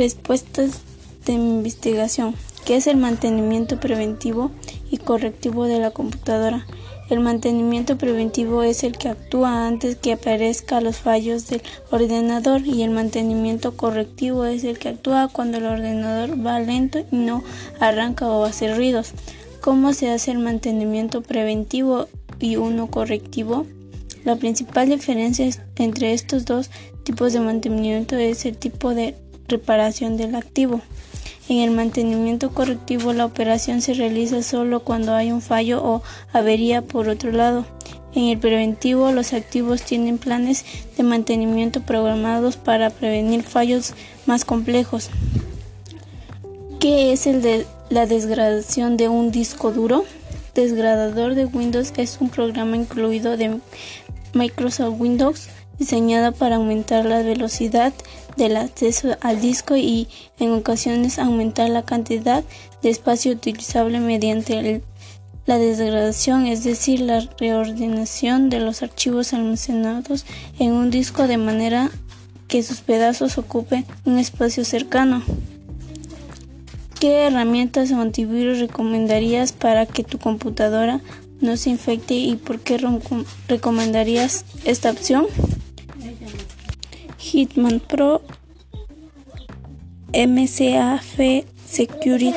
Respuestas de investigación. ¿Qué es el mantenimiento preventivo y correctivo de la computadora? El mantenimiento preventivo es el que actúa antes que aparezcan los fallos del ordenador y el mantenimiento correctivo es el que actúa cuando el ordenador va lento y no arranca o hace ruidos. ¿Cómo se hace el mantenimiento preventivo y uno correctivo? La principal diferencia entre estos dos tipos de mantenimiento es el tipo de reparación del activo. En el mantenimiento correctivo la operación se realiza solo cuando hay un fallo o avería por otro lado. En el preventivo los activos tienen planes de mantenimiento programados para prevenir fallos más complejos. ¿Qué es el la desgradación de un disco duro? Desgradador de Windows es un programa incluido de Microsoft Windows diseñado para aumentar la velocidad del acceso al disco y en ocasiones aumentar la cantidad de espacio utilizable mediante la degradación, es decir, la reordenación de los archivos almacenados en un disco de manera que sus pedazos ocupen un espacio cercano. ¿Qué herramientas o antivirus recomendarías para que tu computadora no se infecte y por qué recomendarías esta opción? Hitman Pro MCAF Security